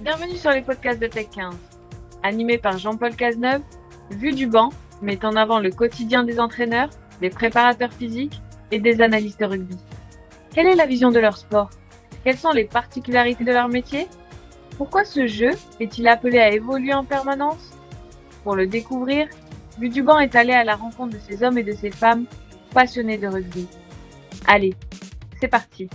Bienvenue sur les podcasts de Tech 15. Animé par Jean-Paul Cazeneuve, Vue du banc met en avant le quotidien des entraîneurs, des préparateurs physiques et des analystes rugby. Quelle est la vision de leur sport? Quelles sont les particularités de leur métier? Pourquoi ce jeu est-il appelé à évoluer en permanence? Pour le découvrir, Vue du banc est allé à la rencontre de ces hommes et de ces femmes passionnés de rugby. Allez, c'est parti.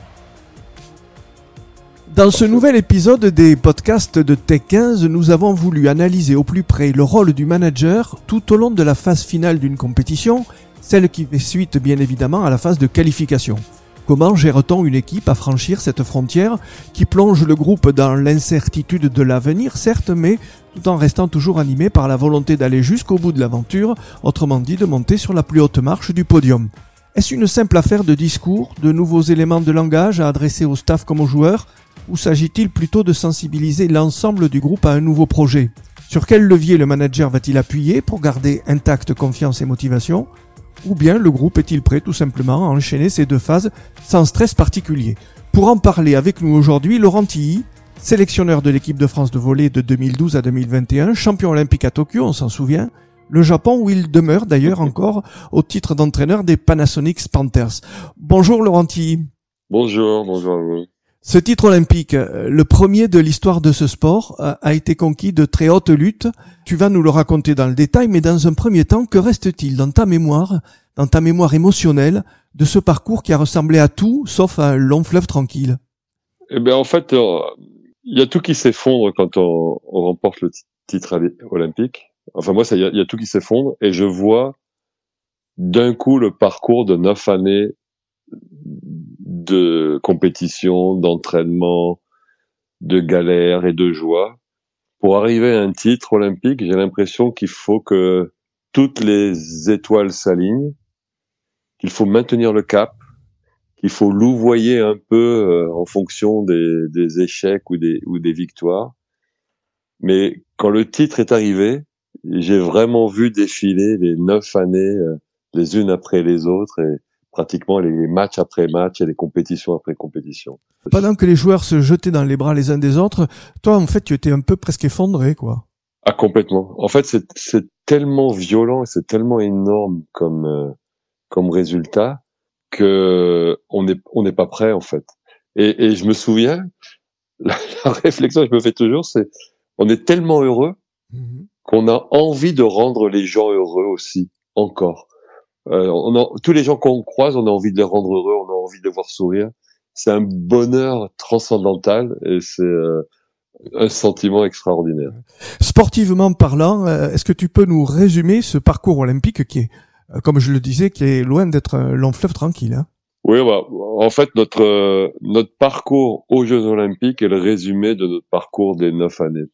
Dans ce nouvel épisode des podcasts de Tech 15, nous avons voulu analyser au plus près le rôle du manager tout au long de la phase finale d'une compétition, celle qui fait suite bien évidemment à la phase de qualification. Comment gère-t-on une équipe à franchir cette frontière qui plonge le groupe dans l'incertitude de l'avenir, certes, mais tout en restant toujours animé par la volonté d'aller jusqu'au bout de l'aventure, autrement dit de monter sur la plus haute marche du podium Est-ce une simple affaire de discours, de nouveaux éléments de langage à adresser au staff comme aux joueurs? Ou s'agit-il plutôt de sensibiliser l'ensemble du groupe à un nouveau projet? Sur quel levier le manager va-t-il appuyer pour garder intacte confiance et motivation? Ou bien le groupe est-il prêt tout simplement à enchaîner ces deux phases sans stress particulier? Pour en parler avec nous aujourd'hui, Laurent Tilly, sélectionneur de l'équipe de France de volley de 2012 à 2021, champion olympique à Tokyo, on s'en souvient, le Japon où il demeure d'ailleurs encore au titre d'entraîneur des Panasonic Panthers. Bonjour Laurent Tilly. Bonjour, bonjour à. Ce titre olympique, euh, le premier de l'histoire de ce sport, euh, a été conquis de très haute lutte. Tu vas nous le raconter dans le détail, mais dans un premier temps, que reste-t-il dans ta mémoire, dans ta mémoire émotionnelle, de ce parcours qui a ressemblé à tout, sauf à un long fleuve tranquille? Eh bien, en fait, euh, il y a tout qui s'effondre quand on, remporte le titre olympique. Enfin, moi, il y, a tout qui s'effondre, et je vois d'un coup le parcours de neuf années de compétition, d'entraînement, de galère et de joie. Pour arriver à un titre olympique, j'ai l'impression qu'il faut que toutes les étoiles s'alignent, qu'il faut maintenir le cap, qu'il faut louvoyer un peu euh, en fonction des, échecs ou des, ou des victoires. Mais quand le titre est arrivé, j'ai vraiment vu défiler les neuf années euh, les unes après les autres et, pratiquement les matchs après matchs et les compétitions après compétitions. Pendant que les joueurs se jetaient dans les bras les uns des autres, toi, en fait, tu étais un peu presque effondré, quoi. Ah, complètement. En fait, c'est tellement violent et c'est tellement énorme comme, euh, comme résultat que on n'est on n'est pas prêt, en fait. Et, et je me souviens, la, réflexion que je me fais toujours, c'est on est tellement heureux mm-hmm. qu'on a envie de rendre les gens heureux aussi, encore. Euh, on tous les gens qu'on croise, on a envie de les rendre heureux, on a envie de les voir sourire. C'est un bonheur transcendantal et c'est euh, un sentiment extraordinaire. Sportivement parlant, euh, est-ce que tu peux nous résumer ce parcours olympique qui est, comme je le disais, qui est loin d'être un long fleuve tranquille hein? Oui, bah, en fait, notre notre parcours aux Jeux Olympiques est le résumé de notre parcours des neuf années.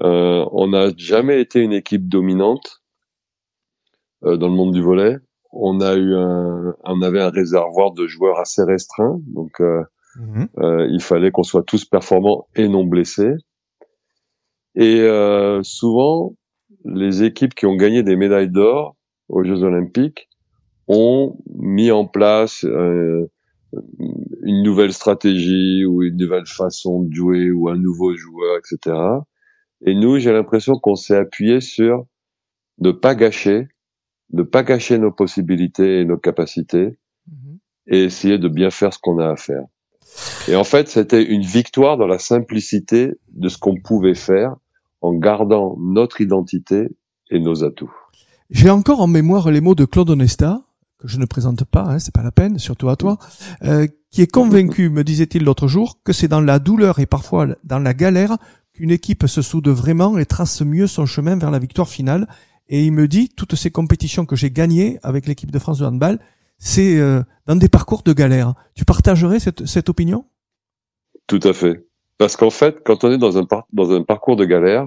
on n'a jamais été une équipe dominante euh, dans le monde du volet. On a eu un, on avait un réservoir de joueurs assez restreint, donc euh, euh, il fallait qu'on soit tous performants et non blessés. Et euh, souvent, les équipes qui ont gagné des médailles d'or aux Jeux Olympiques ont mis en place euh, une nouvelle stratégie ou une nouvelle façon de jouer ou un nouveau joueur, etc. Et nous, j'ai l'impression qu'on s'est appuyé sur ne pas gâcher ne pas cacher nos possibilités et nos capacités mhm. et essayer de bien faire ce qu'on a à faire. Et en fait, c'était une victoire dans la simplicité de ce qu'on pouvait faire en gardant notre identité et nos atouts. J'ai encore en mémoire les mots de Claude Onesta, que je ne présente pas, hein, c'est pas la peine, surtout à toi, euh, qui est convaincu, me disait-il l'autre jour, que c'est dans la douleur et parfois dans la galère qu'une équipe se soude vraiment et trace mieux son chemin vers la victoire finale. Et il me dit, toutes ces compétitions que j'ai gagnées avec l'équipe de France de handball, c'est euh, dans des parcours de galère. Tu partagerais cette, cette opinion? Tout à fait. Parce qu'en fait, quand on est dans un, parcours de galère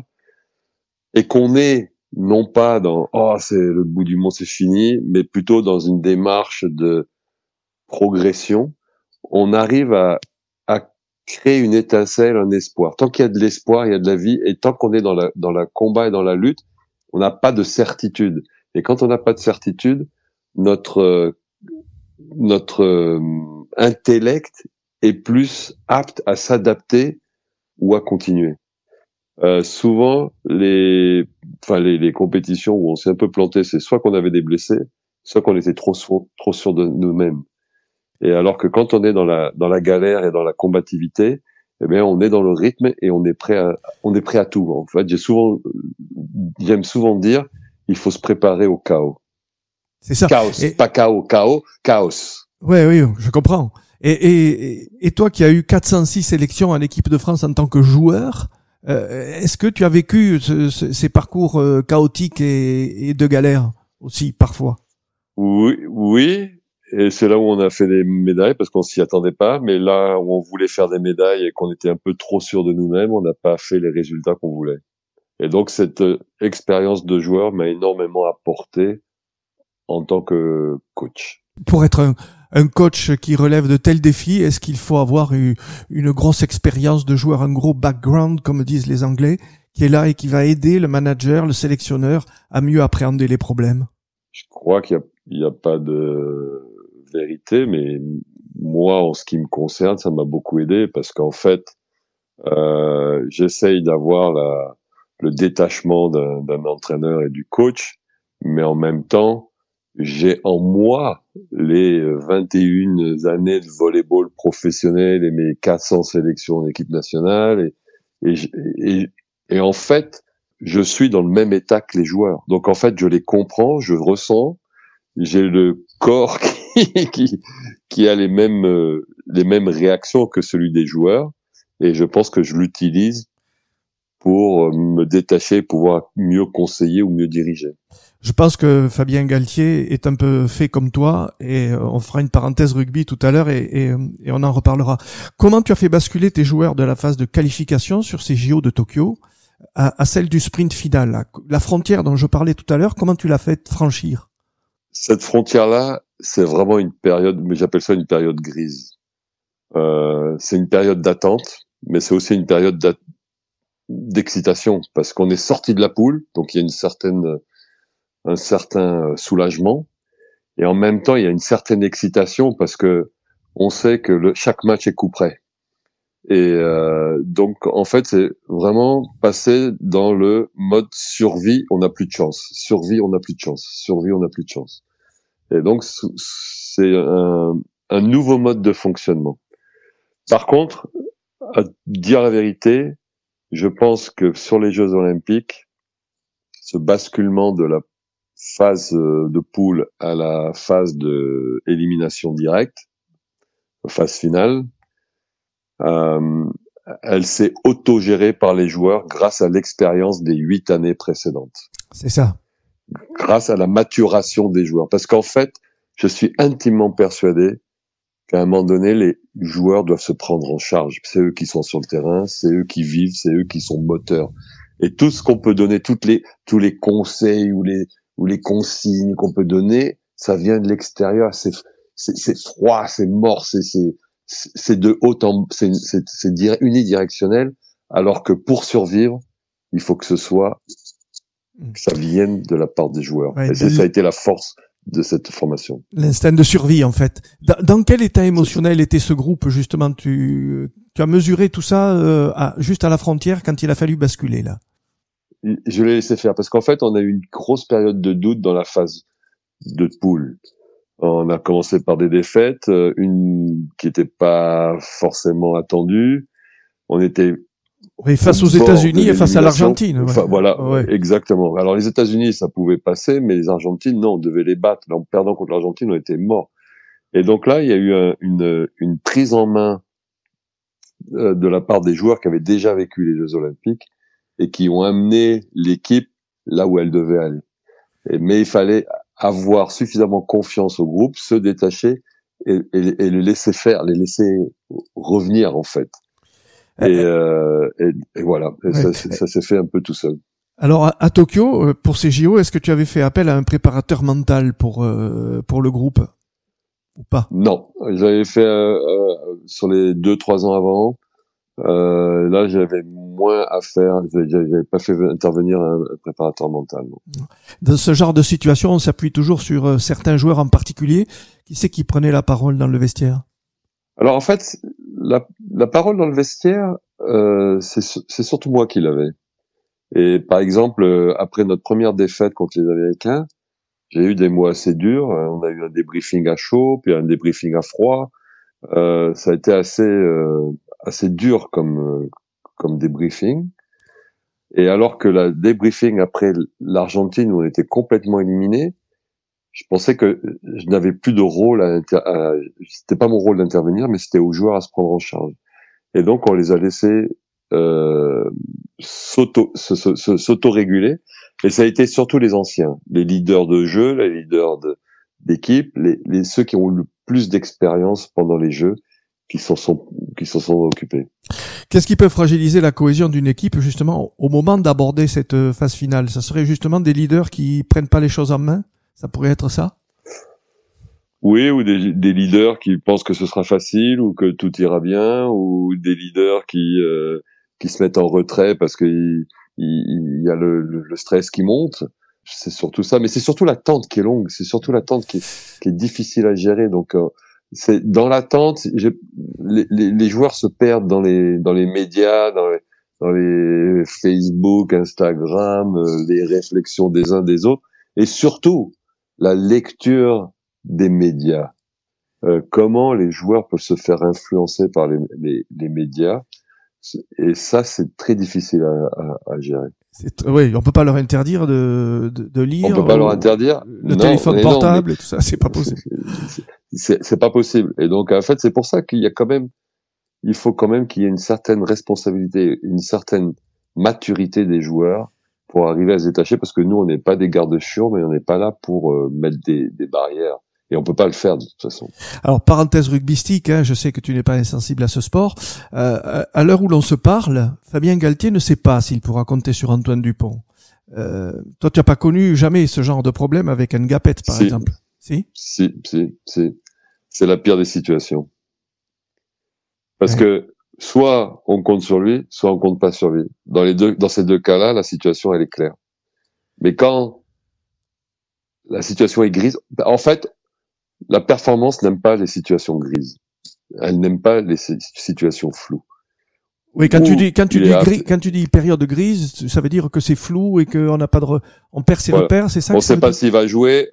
et qu'on est non pas dans oh c'est le bout du monde c'est fini, mais plutôt dans une démarche de progression, on arrive à, à créer une étincelle, un espoir. Tant qu'il y a de l'espoir, il y a de la vie, et tant qu'on est dans la dans la combat et dans la lutte, on n'a pas de certitude. Et quand on n'a pas de certitude, notre notre euh, intellect est plus apte à s'adapter ou à continuer. Euh, souvent, les, enfin les, les compétitions où on s'est un peu planté, c'est soit qu'on avait des blessés, soit qu'on était trop sûr, trop sûr de nous-mêmes. Et alors que quand on est dans la dans la galère et dans la combativité, eh bien, on est dans le rythme et on est prêt à on est prêt à tout. En fait, j'ai souvent j'aime souvent dire, il faut se préparer au chaos. C'est ça. Chaos, pas chaos, chaos, chaos. Oui, oui, je comprends. Et, et, et toi qui as eu 406 sélections en équipe de France en tant que joueur, euh, est-ce que tu as vécu ce, ces parcours euh, chaotiques et, et, de galère aussi parfois? Oui, oui. Et c'est là où on a fait des médailles parce qu'on s'y attendait pas. Mais là où on voulait faire des médailles et qu'on était un peu trop sûr de nous-mêmes, on n'a pas fait les résultats qu'on voulait. Et donc cette euh, expérience de joueur m'a énormément apporté en tant que coach. Pour être un, un coach qui relève de tels défis, est-ce qu'il faut avoir eu une grosse expérience de joueur, un gros background, comme disent les Anglais, qui est là et qui va aider le manager, le sélectionneur à mieux appréhender les problèmes? Je crois qu'il n'y a, a, pas de vérité, mais moi, en ce qui me concerne, ça m'a beaucoup aidé parce qu'en fait, euh, j'essaye d'avoir le détachement d'un entraîneur et du coach, mais en même temps, j'ai en moi les 21 années de volleyball professionnel et mes 400 sélections en équipe nationale et, et, et, en fait, je suis dans le même état que les joueurs. Donc en fait, je les comprends, je ressens, j'ai le corps qui, qui, qui a les mêmes euh, les mêmes réactions que celui des joueurs et je pense que je l'utilise pour euh, me détacher, pouvoir mieux conseiller ou mieux diriger. Je pense que Fabien Galtier est un peu fait comme toi et euh, on fera une parenthèse rugby tout à l'heure et, et, et, on en reparlera. Comment tu as fait basculer tes joueurs de la phase de qualification sur ces JO de Tokyo à, à celle du sprint final la, la frontière dont je parlais tout à l'heure, comment tu l'as fait franchir? Cette frontière-là, c'est vraiment une période, mais j'appelle ça une période grise. Euh, c'est une période d'attente, mais c'est aussi une période d'excitation parce qu'on est sorti de la poule, donc il y a une certaine un certain soulagement et en même temps il y a une certaine excitation parce que on sait que chaque match est coup près. Et euh, donc en fait c'est vraiment passer dans le mode survie on n'a plus de chance. Survie on n'a plus de chance. Survie on n'a plus de chance et donc c'est un, un nouveau mode de fonctionnement par contre à dire la vérité je pense que sur les Jeux Olympiques, ce basculement de la phase euh, de poule à la phase de élimination directe, phase finale, euh, elle s'est autogérée par les joueurs grâce à l'expérience des huit années précédentes. C'est ça. Grâce à la maturation des joueurs. Parce qu'en fait, je suis intimement persuadé qu'à un moment donné, les joueurs doivent se prendre en charge. C'est eux qui sont sur le terrain, c'est eux qui vivent, c'est eux qui sont moteurs. Et tout ce qu'on peut donner, toutes les, tous les conseils ou les, ou les consignes qu'on peut donner, ça vient de l'extérieur. C'est, froid, c'est mort, c'est, c'est, c'est de haut en, c'est, c'est, unidirectionnel. Alors que pour survivre, il faut que ce soit, ça vienne de la part des joueurs. Et ça a été la force de cette formation. L'instinct de survie, en fait. Dans, quel état émotionnel était ce groupe, justement? Tu, tu as mesuré tout ça euh, à, juste à la frontière quand il a fallu basculer, là? Je l'ai laissé faire, parce qu'en fait, on a eu une grosse période de doute dans la phase de poule. On a commencé par des défaites, euh, une qui n'était pas forcément attendue. On était oui, face aux États-Unis et face à l'Argentine. voilà, exactement. Alors les États-Unis, ça pouvait passer, mais les Argentines, non, on devait les battre. En perdant contre l'Argentine, on était morts. Et donc là, il y a eu une, une prise en main euh, de la part des joueurs qui avaient déjà vécu les Jeux Olympiques et qui ont amené l'équipe là où elle devait aller. Mais il fallait avoir suffisamment confiance au groupe, se détacher et, et, et les laisser faire, les laisser revenir en fait. Et, euh, et, et voilà, ça, ça s'est fait un peu tout seul. Alors à, Tokyo, euh, pour ces JO, est-ce que tu avais fait appel à un préparateur mental pour euh, pour le groupe ou pas? Non, j'avais fait euh, sur les deux trois ans avant. là, j'avais moins à faire. J'avais pas fait intervenir un, préparateur mental. Dans ce genre de situation, on s'appuie toujours sur certains joueurs en particulier. Qui c'est qui prenait la parole dans le vestiaire? Alors en fait, la, la parole dans le vestiaire, euh, c'est surtout moi qui l'avais. Et par exemple, euh, après notre première défaite contre les Américains, j'ai eu des mots assez durs. On a eu un débriefing à chaud, puis un débriefing à froid. Euh, ça a été assez euh, assez dur comme euh, comme débriefing. Et alors que la débriefing après l'Argentine où on était complètement éliminé, je pensais que je n'avais plus de rôle à, à c'était pas mon rôle d'intervenir, mais c'était aux joueurs à se prendre en charge. Et donc on les a laissés euh, s'auto-réguler. Et ça a été surtout les anciens, les leaders de jeu, les leaders d'équipe, les, les, ceux qui ont le plus d'expérience pendant les jeux, qui s'en sont, qui s'en sont occupés. Qu'est-ce qui peut fragiliser la cohésion d'une équipe justement au moment d'aborder cette phase finale? Ça serait justement des leaders qui prennent pas les choses en main? Ça pourrait être ça? Oui, ou des, des, leaders qui pensent que ce sera facile ou que tout ira bien, ou des leaders qui euh, qui se mettent en retrait parce qu'il il, y a le, le, stress qui monte. C'est surtout ça, mais c'est surtout l'attente qui est longue. C'est surtout l'attente qui, qui, est difficile à gérer. Donc, euh, c'est dans l'attente, les, les, les, joueurs se perdent dans les dans les médias, dans les, dans les Facebook, Instagram, euh, les réflexions des uns des autres, et surtout la lecture des médias. Euh, comment les joueurs peuvent se faire influencer par les, les, les médias et ça, c'est très difficile à, à, à gérer. Oui, on peut pas leur interdire de, de, de lire. On peut pas leur interdire. Le téléphone portable et tout ça, c'est pas possible. C'est pas possible. Et donc, en fait, c'est pour ça qu'il y a quand même, il faut quand même qu'il y ait une certaine responsabilité, une certaine maturité des joueurs pour arriver à se détacher, parce que nous, on n'est pas des gardes-chiots, mais on n'est pas là pour euh, mettre des, des barrières et on peut pas le faire de toute façon. Alors parenthèse rugbystique, hein, je sais que tu n'es pas insensible à ce sport. Euh, à l'heure où l'on se parle, Fabien Galtier ne sait pas s'il pourra compter sur Antoine Dupont. Euh, toi, tu n'as pas connu jamais ce genre de problème avec un gapette, par exemple Si Si, si, si. C'est la pire des situations. Parce que soit on compte sur lui, soit on compte pas sur lui. Dans les deux, dans ces deux cas-là, la situation elle est claire. Mais quand la situation est grise, en fait, la performance n'aime pas les situations grises. Elle n'aime pas les situations floues. Oui, quand tu dis quand tu dis gris, quand tu dis période grise, ça veut dire que c'est flou et qu'on n'a pas de on perd ses repères, c'est ça. On ne sait pas s'il va jouer.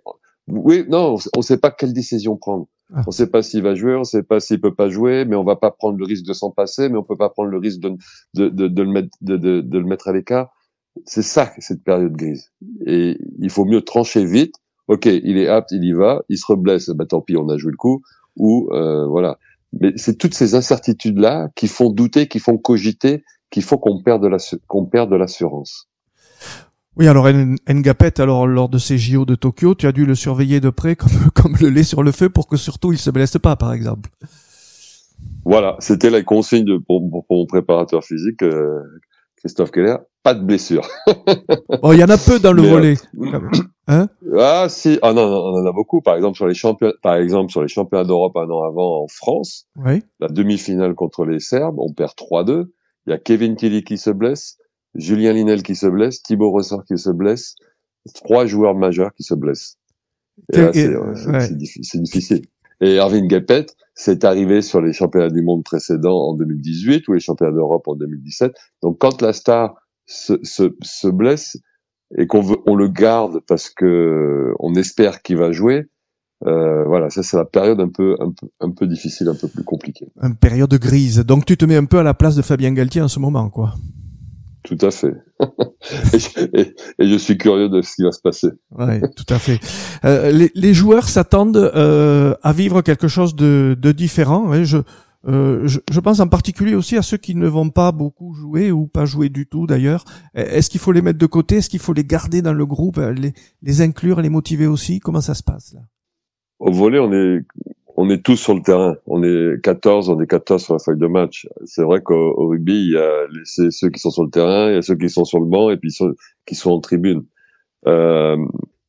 Oui, non, on ne sait pas quelle décision prendre. Ah. On ne sait pas s'il va jouer, on ne sait pas s'il peut pas jouer, mais on va pas prendre le risque de s'en passer, mais on peut pas prendre le risque de de, de, de le mettre de, de, le mettre à l'écart. C'est ça cette période grise. Et il faut mieux trancher vite ok, il est apte, il y va, il se reblesse, bah tant pis, on a joué le coup, ou euh, voilà. Mais c'est toutes ces incertitudes là qui font douter, qui font cogiter, qui font qu'on perde de la qu'on perd de l'assurance. Oui, alors Ngapet, alors lors de ces JO de Tokyo, tu as dû le surveiller de près comme comme le lait sur le feu pour que surtout il se blesse pas, par exemple. Voilà, c'était la consigne de, pour, mon préparateur physique, euh, Christophe Keller. Pas de blessure. oh, il y en a peu dans le volet. Euh, Hein? Ah si, ah non, on en a beaucoup. Par exemple sur les championnats, par exemple sur les championnats d'Europe un an avant en France, oui. la demi-finale contre les Serbes, on perd 3-2. Il y a Kevin Kelly qui se blesse, Julien Linel qui se blesse, Thibaut Ressort qui se blesse, trois joueurs majeurs qui se blessent. c'est difficile. Et Arvin Gepet, c'est arrivé sur les championnats du monde précédents en 2018 ou les championnats d'Europe en 2017. Donc quand la star se, se, se blesse, et qu'on veut, on le garde parce que on espère qu'il va jouer. Euh, voilà, ça c'est la période un peu, un peu, un peu difficile, un peu plus compliquée. Une période grise. Donc tu te mets un peu à la place de Fabien Galtier en ce moment, quoi. Tout à fait. et, je suis curieux de ce qui va se passer. Oui, tout à fait. Euh, les, les, joueurs s'attendent euh, à vivre quelque chose de, de différent. Hein. Je, euh, je, je, pense en particulier aussi à ceux qui ne vont pas beaucoup jouer ou pas jouer du tout d'ailleurs. Est-ce qu'il faut les mettre de côté? Est-ce qu'il faut les garder dans le groupe, les, les, inclure, les motiver aussi? Comment ça se passe là? Au volet, on est on est tous sur le terrain. On est 14, on est 14 sur la feuille de match. C'est vrai qu'au rugby, il y a ceux qui sont sur le terrain, il y a ceux qui sont sur le banc et puis ceux qui sont en tribune. Euh,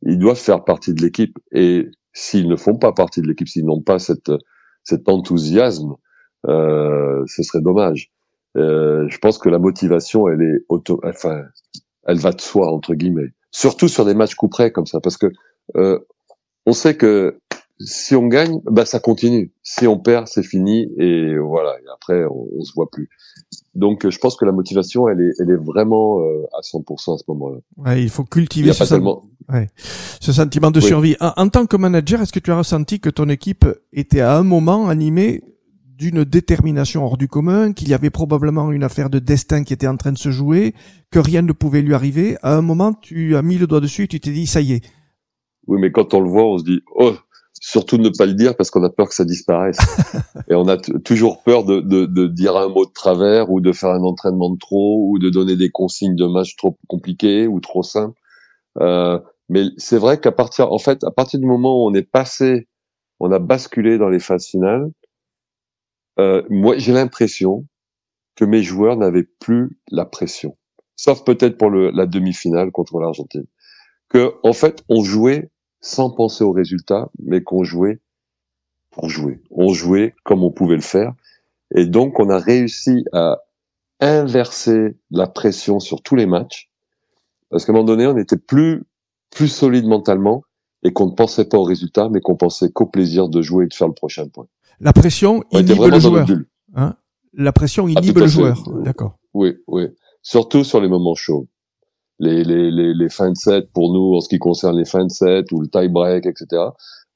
ils doivent faire partie de l'équipe et s'ils ne font pas partie de l'équipe, s'ils n'ont pas cette cet enthousiasme, euh, ce serait dommage. Euh, je pense que la motivation, elle est auto, enfin, elle va de soi entre guillemets. Surtout sur des matchs coup près comme ça, parce que euh, on sait que si on gagne, bah ça continue. Si on perd, c'est fini et voilà. Et après, on, on, se voit plus. Donc, je pense que la motivation, elle est, elle est vraiment euh, à 100% à ce moment-là. Ouais, il faut cultiver ce, tellement... ouais. ce, sentiment de survie. En, en, tant que manager, est-ce que tu as ressenti que ton équipe était à un moment animée d'une détermination hors du commun, qu'il y avait probablement une affaire de destin qui était en train de se jouer, que rien ne pouvait lui arriver? À un moment, tu as mis le doigt dessus et tu t'es dit, ça y est. Oui, mais quand on le voit, on se dit, oh, surtout ne pas le dire parce qu'on a peur que ça disparaisse. et on a toujours peur de, de, de, dire un mot de travers ou de faire un entraînement de trop ou de donner des consignes de match trop compliquées ou trop simples. Euh, mais c'est vrai qu'à partir, en fait, à partir du moment où on est passé, on a basculé dans les phases finales, euh, moi, j'ai l'impression que mes joueurs n'avaient plus la pression, sauf peut-être pour le, la demi-finale contre l'Argentine. Que, en fait, on jouait sans penser au résultat, mais qu'on jouait pour jouer. On jouait comme on pouvait le faire. Et donc, on a réussi à inverser la pression sur tous les matchs. Parce qu'à un moment donné, on était plus, plus solide mentalement et qu'on ne pensait pas au résultat, mais qu'on pensait qu'au plaisir de jouer et de faire le prochain point. La pression inhibe le joueur. Hein? La pression ah, inhibe le joueur. D'accord. Oui, oui. Surtout sur les moments chauds. Les, les, les, les fins de set, pour nous, en ce qui concerne les fins de set ou le tie break, etc.,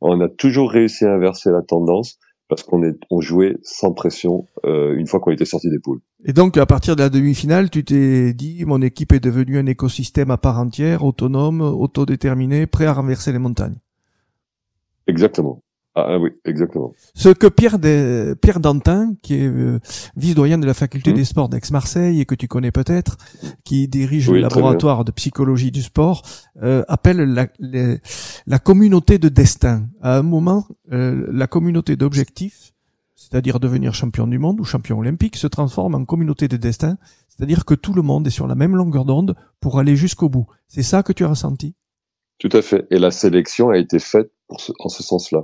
on a toujours réussi à inverser la tendance parce qu'on est on jouait sans pression euh, une fois qu'on était sorti des poules. Et donc à partir de la demi-finale, tu t'es dit mon équipe est devenue un écosystème à part entière, autonome, autodéterminé, prêt à renverser les montagnes. Exactement. Ah, ah, oui, exactement. Ce que Pierre, de, Pierre Dantin, qui est euh, vice-doyen de la faculté mmh. des sports d'Aix-Marseille et que tu connais peut-être, qui dirige le laboratoire de psychologie du sport, euh, appelle la, la, communauté de destin. À un moment, euh, la communauté d'objectifs, c'est-à-dire devenir champion du monde ou champion olympique, se transforme en communauté de destin, c'est-à-dire que tout le monde est sur la même longueur d'onde pour aller jusqu'au bout. C'est ça que tu as ressenti? Tout à fait. Et la sélection a été faite pour ce, en ce sens-là.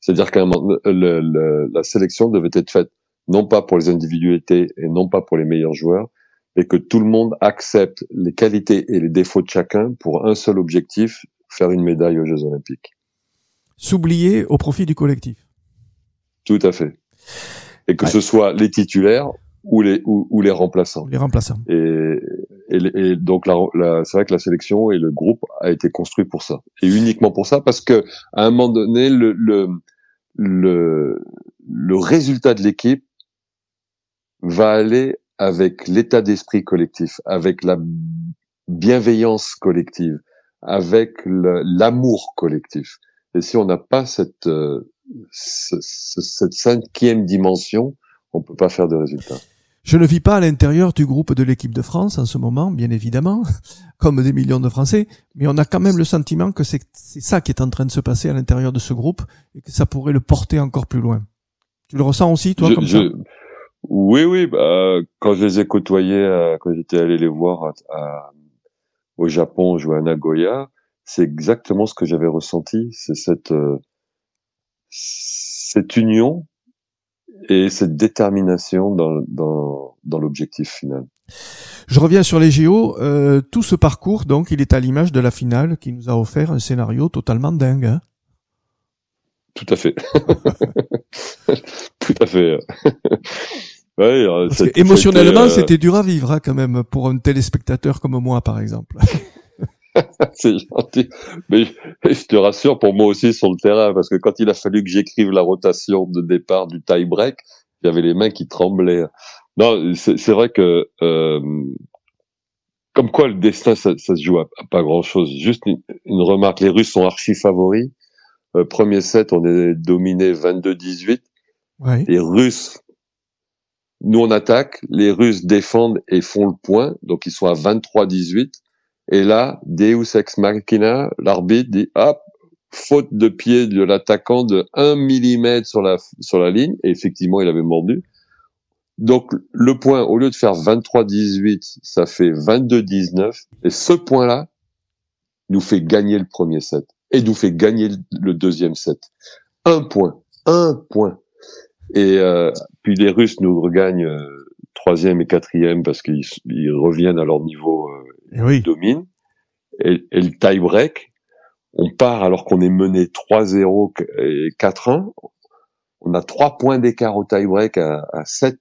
C'est-à-dire que la sélection devait être faite non pas pour les individualités et non pas pour les meilleurs joueurs, mais que tout le monde accepte les qualités et les défauts de chacun pour un seul objectif, faire une médaille aux Jeux Olympiques. S'oublier au profit du collectif. Tout à fait. Et que ce soit les titulaires ou les ou, les remplaçants. Les remplaçants. Et, et, donc la, c'est vrai que la sélection et le groupe a été construit pour ça et uniquement pour ça parce que à un moment donné le le le, le résultat de l'équipe va aller avec l'état d'esprit collectif, avec la bienveillance collective, avec l'amour collectif. Et si on n'a pas cette, euh, cette cinquième dimension, on peut pas faire de résultat. Je ne vis pas à l'intérieur du groupe de l'équipe de France en ce moment, bien évidemment, comme des millions de Français, mais on a quand même le sentiment que c'est ça qui est en train de se passer à l'intérieur de ce groupe et que ça pourrait le porter encore plus loin. Tu le ressens aussi, toi, comme ça? Oui, oui. Bah, quand je les ai côtoyés, euh, quand j'étais allé les voir au Japon jouer à Nagoya, c'est exactement ce que j'avais ressenti. C'est cette euh, cette union et cette détermination dans, dans, dans l'objectif final. Je reviens sur les JO. Euh, tout ce parcours, donc, il est à l'image de la finale qui nous a offert un scénario totalement dingue. Hein tout à fait. tout à fait. ouais, émotionnellement, euh, c'était dur à vivre hein, quand même pour un téléspectateur comme moi, par exemple. c'est gentil. Mais je te rassure, pour moi aussi sur le terrain, parce que quand il a fallu que j'écrive la rotation de départ du tie break, j'avais les mains qui tremblaient. Non, c'est vrai que euh, comme quoi le destin, ça, ça se joue à, pas grand chose. Juste une, remarque, les Russes sont archi favoris. Euh, premier set, on est dominé 22-18. Ouais. Les Russes, nous on attaque, les Russes défendent et font le point, donc ils sont à 23-18. Et là, Deus ex machina, l'arbitre dit, hop, faute de pied de l'attaquant de 1 mm sur la, sur la ligne. Et effectivement, il avait mordu. Donc, le point, au lieu de faire 23-18, ça fait 22-19. Et ce point-là nous fait gagner le premier set. Et nous fait gagner le deuxième set. Un point. Un point. Et euh, puis les Russes nous regagnent euh, troisième et quatrième parce qu'ils reviennent à leur niveau euh, oui. domine. Et, et, le tie break, on part alors qu'on est mené 3-0 et 4-1. On a trois points d'écart au tie-break à, à 7-4,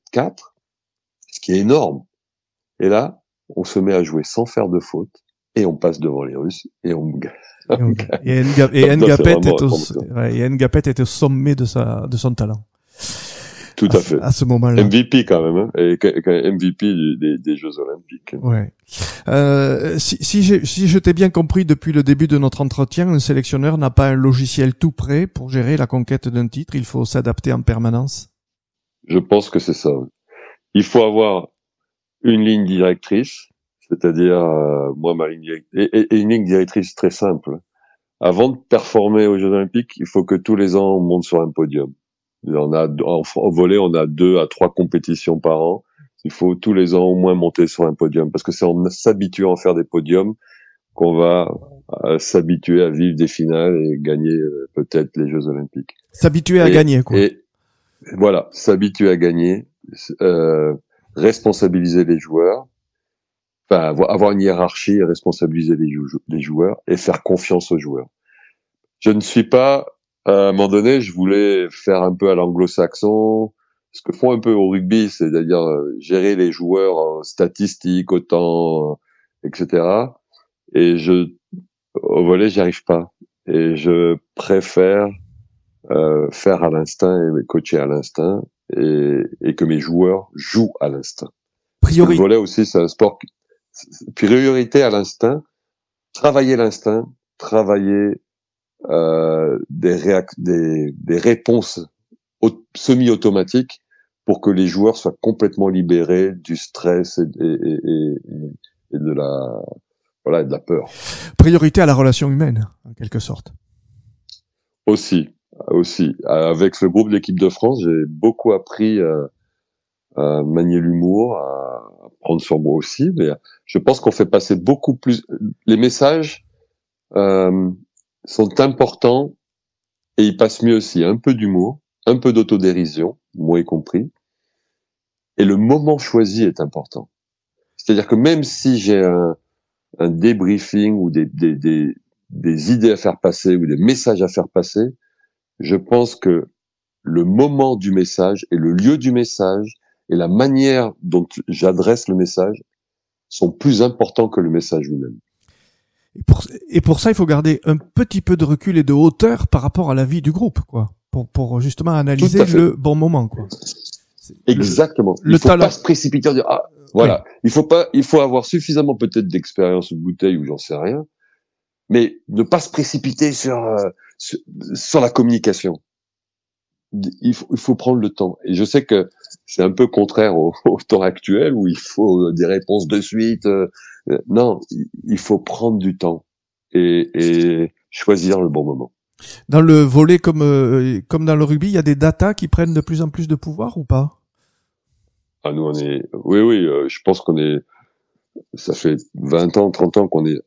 ce qui est énorme. Et là, on se met à jouer sans faire de faute et on passe devant les Russes et on gagne. Et, Ngapet est, au sommet de sa de son talent. Tout à, fait. À ce moment-là. MVP quand même, hein, et MVP des, des, Jeux Olympiques. Ouais. Euh, si, si, si je t'ai bien compris depuis le début de notre entretien, un sélectionneur n'a pas un logiciel tout prêt pour gérer la conquête d'un titre. Il faut s'adapter en permanence. Je pense que c'est ça. Il faut avoir une ligne directrice, c'est-à-dire euh, moi ma ligne directrice, et, et, une ligne directrice très simple. Avant de performer aux Jeux Olympiques, il faut que tous les ans on monte sur un podium. On a en, volet, on a deux à trois compétitions par an. Il faut tous les ans au moins monter sur un podium parce que c'est en s'habituant à faire des podiums qu'on va euh, s'habituer à vivre des finales et gagner euh, peut-être les Jeux Olympiques. S'habituer à gagner, quoi. Et voilà, s'habituer à gagner, euh, responsabiliser les joueurs, enfin avoir une hiérarchie et responsabiliser les, les joueurs et faire confiance aux joueurs. Je ne suis pas à un moment donné, je voulais faire un peu à l'anglo-saxon, ce que font un peu au rugby, c'est-à-dire euh, gérer les joueurs statistiques, autant, euh, etc. Et je, au volet, j'y arrive pas. Et je préfère euh, faire à l'instinct et coacher à l'instinct et, et, que mes joueurs jouent à l'instinct. Priorité. Le volet aussi, c'est un sport. Priorité à l'instinct, travailler l'instinct, travailler euh, des, des, des, réponses semi-automatiques pour que les joueurs soient complètement libérés du stress et, et, et, et, de la voilà de la peur. Priorité à la relation humaine, en quelque sorte. Aussi, aussi. Avec ce groupe d'équipe de France, j'ai beaucoup appris à, à manier l'humour, à prendre sur moi aussi. Mais je pense qu'on fait passer beaucoup plus les messages. Euh, sont importants et ils passent mieux aussi. Un peu d'humour, un peu d'autodérision, moi y compris. Et le moment choisi est important. C'est-à-dire que même si j'ai un, un débriefing ou des, des, des, des idées à faire passer ou des messages à faire passer, je pense que le moment du message et le lieu du message et la manière dont j'adresse le message sont plus importants que le message lui-même. Et pour, et pour ça, il faut garder un petit peu de recul et de hauteur par rapport à la vie du groupe, quoi, pour, pour justement analyser le bon moment, quoi. Exactement. Le, il faut pas se précipiter en dire ah voilà. Il faut pas, il faut avoir suffisamment peut-être d'expérience de bouteille ou j'en sais rien, mais ne pas se précipiter sur euh, sur, la communication. Il faut, il faut prendre le temps. Et je sais que c'est un peu contraire au, au, temps actuel où il faut des réponses de suite. Euh, euh, non, il faut prendre du temps et, et choisir le bon moment. Dans le volet comme euh, comme dans le rugby, il y a des datas qui prennent de plus en plus de pouvoir ou pas? Ah nous on est oui oui, euh, je pense qu'on est ça fait 20 ans, 30 ans qu'on est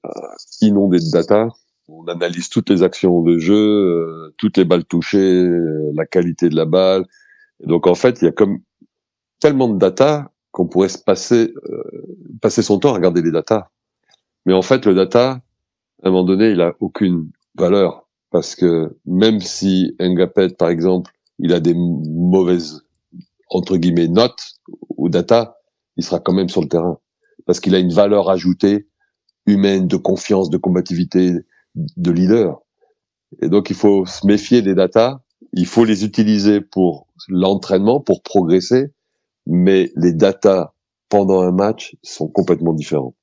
inondé de data. On analyse toutes les actions de jeu, toutes les balles touchées, la qualité de la balle. Donc en fait, il y a comme tellement de data qu'on pourrait se passer passer son temps à regarder les datas. Mais en fait, le data, à un moment donné, il a aucune valeur parce que même si Ngapet, par exemple, il a des mauvaises entre guillemets notes ou data, il sera quand même sur le terrain parce qu'il a une valeur ajoutée humaine, de confiance, de combativité, de leader. Et donc, il faut se méfier des datas. Il faut les utiliser pour l'entraînement, pour progresser. Mais les datas pendant un match sont complètement différents.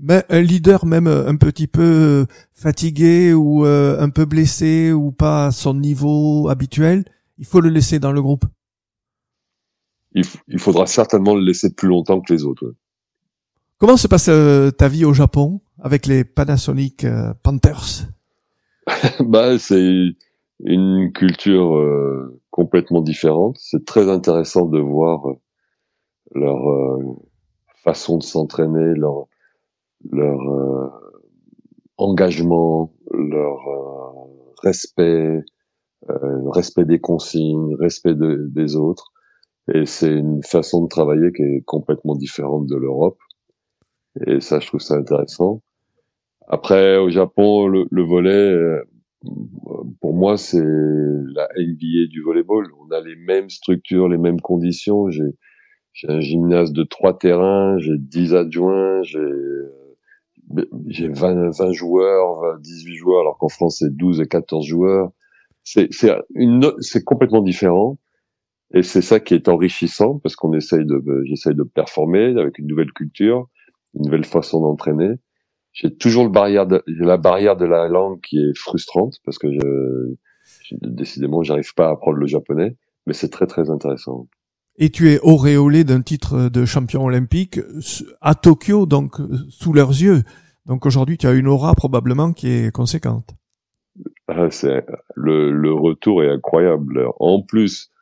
Mais un leader même un petit peu fatigué ou euh, un peu blessé ou pas à son niveau habituel, il faut le laisser dans le groupe. Il, faudra certainement le laisser plus longtemps que les autres. Comment se passe ta vie au Japon avec les Panasonic Panthers? Bah c'est une culture complètement différente. C'est très intéressant de voir leur euh, façon de s'entraîner, leur euh, engagement, leur euh, respect, respect des consignes, respect des autres. Et c'est une façon de travailler qui est complètement différente de l'Europe. Et ça, je trouve ça intéressant. Après, au Japon, le, le volet, euh, pour moi, c'est la NBA du volleyball. On a les mêmes structures, les mêmes conditions. J'ai, un gymnase de trois terrains, j'ai 10 adjoints, j'ai j'ai 20, 20 joueurs, 18 joueurs, alors qu'en France c'est 12 et 14 joueurs. C'est c'est complètement différent et c'est ça qui est enrichissant parce qu'on essaye de j'essaye de performer avec une nouvelle culture, une nouvelle façon d'entraîner. J'ai toujours le barrière de, la barrière de la langue qui est frustrante parce que je, je décidément j'arrive pas à apprendre le japonais, mais c'est très très intéressant. Et tu es auréolé d'un titre de champion olympique à Tokyo, donc sous leurs yeux. Donc aujourd'hui, tu as une aura probablement qui est conséquente. Ah, c'est le, le retour est incroyable. En plus,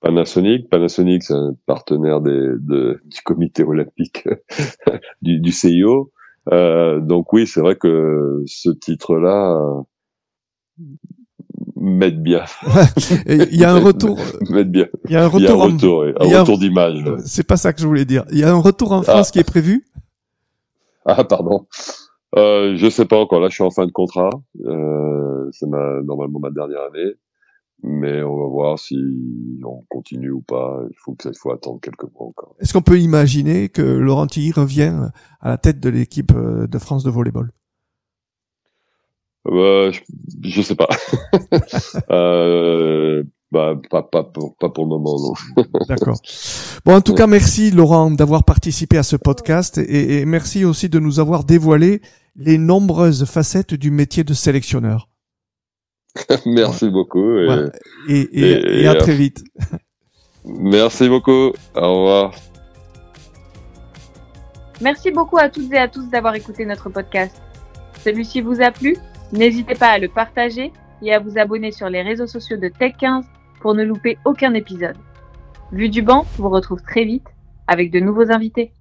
Panasonic, Panasonic c'est un partenaire des, de, du comité olympique du, du CIO. Euh, donc oui, c'est vrai que ce titre-là m'aide bien. Il y a un retour. m'aide bien. Il y a un retour. Il y a un retour, un retour d'image. C'est pas ça que je voulais dire. Il y a un retour en France ah. qui est prévu? Ah pardon. Euh, je sais pas encore. Là, je suis en fin de contrat. Euh, c'est ma, normalement ma dernière année mais on va voir si on continue ou pas. Il faut que ça, faut attendre quelques mois encore. Est-ce qu'on peut imaginer que Laurent Tilly revient à la tête de l'équipe euh, de France de volleyball? Euh, je, je, sais pas. euh, bah, pas, pas, pour, pas pour le moment, non. D'accord. Bon, en tout cas, merci Laurent d'avoir participé à ce podcast et, et merci aussi de nous avoir dévoilé les nombreuses facettes du métier de sélectionneur. Merci beaucoup. Et, à très vite. Merci beaucoup. Au revoir. Merci beaucoup à toutes et à tous d'avoir écouté notre podcast. Celui-ci vous a plu? N'hésitez pas à le partager et à vous abonner sur les réseaux sociaux de Tech15 pour ne louper aucun épisode. Vue du banc vous retrouve très vite avec de nouveaux invités.